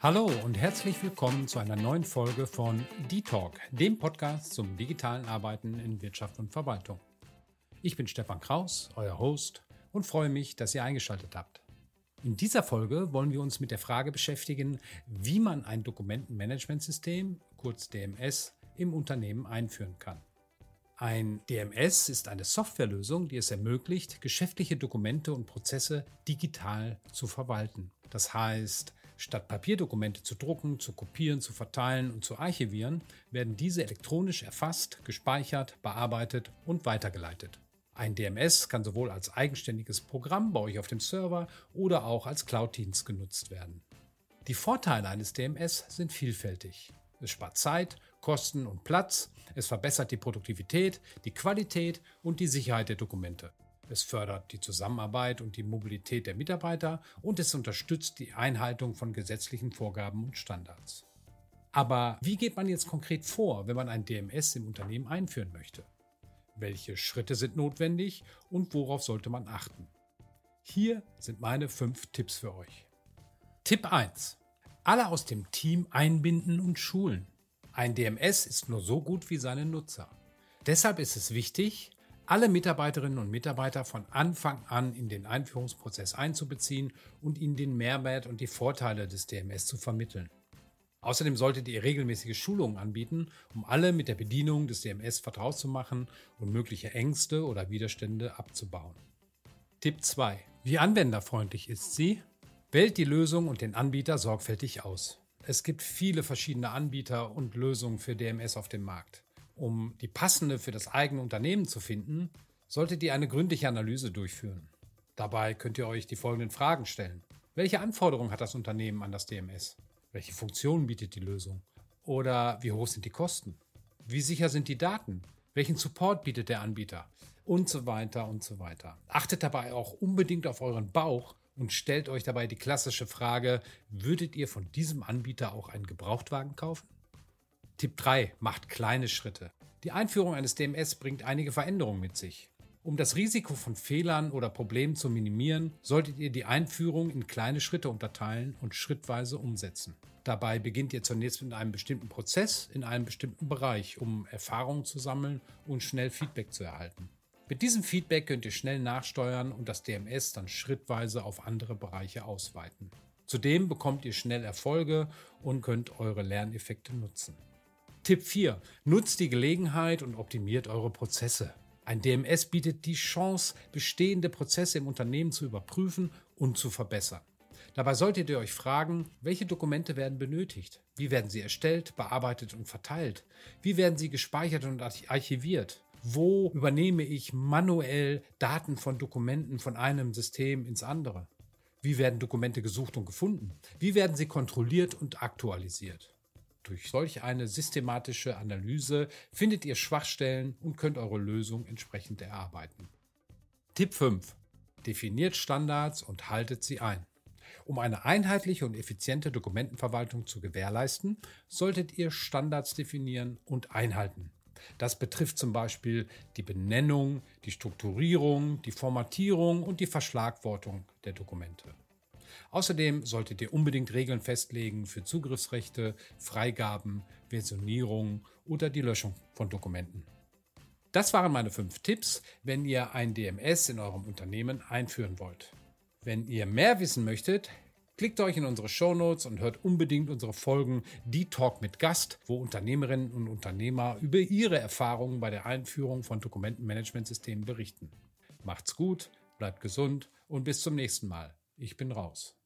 Hallo und herzlich willkommen zu einer neuen Folge von D-Talk, dem Podcast zum digitalen Arbeiten in Wirtschaft und Verwaltung. Ich bin Stefan Kraus, euer Host, und freue mich, dass ihr eingeschaltet habt. In dieser Folge wollen wir uns mit der Frage beschäftigen, wie man ein Dokumentenmanagementsystem, kurz DMS, im Unternehmen einführen kann. Ein DMS ist eine Softwarelösung, die es ermöglicht, geschäftliche Dokumente und Prozesse digital zu verwalten. Das heißt, Statt Papierdokumente zu drucken, zu kopieren, zu verteilen und zu archivieren, werden diese elektronisch erfasst, gespeichert, bearbeitet und weitergeleitet. Ein DMS kann sowohl als eigenständiges Programm bei euch auf dem Server oder auch als Cloud-Dienst genutzt werden. Die Vorteile eines DMS sind vielfältig. Es spart Zeit, Kosten und Platz, es verbessert die Produktivität, die Qualität und die Sicherheit der Dokumente. Es fördert die Zusammenarbeit und die Mobilität der Mitarbeiter und es unterstützt die Einhaltung von gesetzlichen Vorgaben und Standards. Aber wie geht man jetzt konkret vor, wenn man ein DMS im Unternehmen einführen möchte? Welche Schritte sind notwendig und worauf sollte man achten? Hier sind meine fünf Tipps für euch. Tipp 1. Alle aus dem Team einbinden und schulen. Ein DMS ist nur so gut wie seine Nutzer. Deshalb ist es wichtig, alle Mitarbeiterinnen und Mitarbeiter von Anfang an in den Einführungsprozess einzubeziehen und ihnen den Mehrwert und die Vorteile des DMS zu vermitteln. Außerdem solltet ihr regelmäßige Schulungen anbieten, um alle mit der Bedienung des DMS vertraut zu machen und mögliche Ängste oder Widerstände abzubauen. Tipp 2. Wie anwenderfreundlich ist sie? Wählt die Lösung und den Anbieter sorgfältig aus. Es gibt viele verschiedene Anbieter und Lösungen für DMS auf dem Markt. Um die passende für das eigene Unternehmen zu finden, solltet ihr eine gründliche Analyse durchführen. Dabei könnt ihr euch die folgenden Fragen stellen. Welche Anforderungen hat das Unternehmen an das DMS? Welche Funktionen bietet die Lösung? Oder wie hoch sind die Kosten? Wie sicher sind die Daten? Welchen Support bietet der Anbieter? Und so weiter und so weiter. Achtet dabei auch unbedingt auf euren Bauch und stellt euch dabei die klassische Frage, würdet ihr von diesem Anbieter auch einen Gebrauchtwagen kaufen? Tipp 3. Macht kleine Schritte. Die Einführung eines DMS bringt einige Veränderungen mit sich. Um das Risiko von Fehlern oder Problemen zu minimieren, solltet ihr die Einführung in kleine Schritte unterteilen und schrittweise umsetzen. Dabei beginnt ihr zunächst mit einem bestimmten Prozess in einem bestimmten Bereich, um Erfahrungen zu sammeln und schnell Feedback zu erhalten. Mit diesem Feedback könnt ihr schnell nachsteuern und das DMS dann schrittweise auf andere Bereiche ausweiten. Zudem bekommt ihr schnell Erfolge und könnt eure Lerneffekte nutzen. Tipp 4. Nutzt die Gelegenheit und optimiert eure Prozesse. Ein DMS bietet die Chance, bestehende Prozesse im Unternehmen zu überprüfen und zu verbessern. Dabei solltet ihr euch fragen, welche Dokumente werden benötigt? Wie werden sie erstellt, bearbeitet und verteilt? Wie werden sie gespeichert und archiviert? Wo übernehme ich manuell Daten von Dokumenten von einem System ins andere? Wie werden Dokumente gesucht und gefunden? Wie werden sie kontrolliert und aktualisiert? Durch solch eine systematische Analyse findet ihr Schwachstellen und könnt eure Lösung entsprechend erarbeiten. Tipp 5. Definiert Standards und haltet sie ein. Um eine einheitliche und effiziente Dokumentenverwaltung zu gewährleisten, solltet ihr Standards definieren und einhalten. Das betrifft zum Beispiel die Benennung, die Strukturierung, die Formatierung und die Verschlagwortung der Dokumente. Außerdem solltet ihr unbedingt Regeln festlegen für Zugriffsrechte, Freigaben, Versionierung oder die Löschung von Dokumenten. Das waren meine fünf Tipps, wenn ihr ein DMS in eurem Unternehmen einführen wollt. Wenn ihr mehr wissen möchtet, klickt euch in unsere Shownotes und hört unbedingt unsere Folgen Die Talk mit Gast, wo Unternehmerinnen und Unternehmer über ihre Erfahrungen bei der Einführung von Dokumentenmanagementsystemen berichten. Macht's gut, bleibt gesund und bis zum nächsten Mal. Ich bin raus.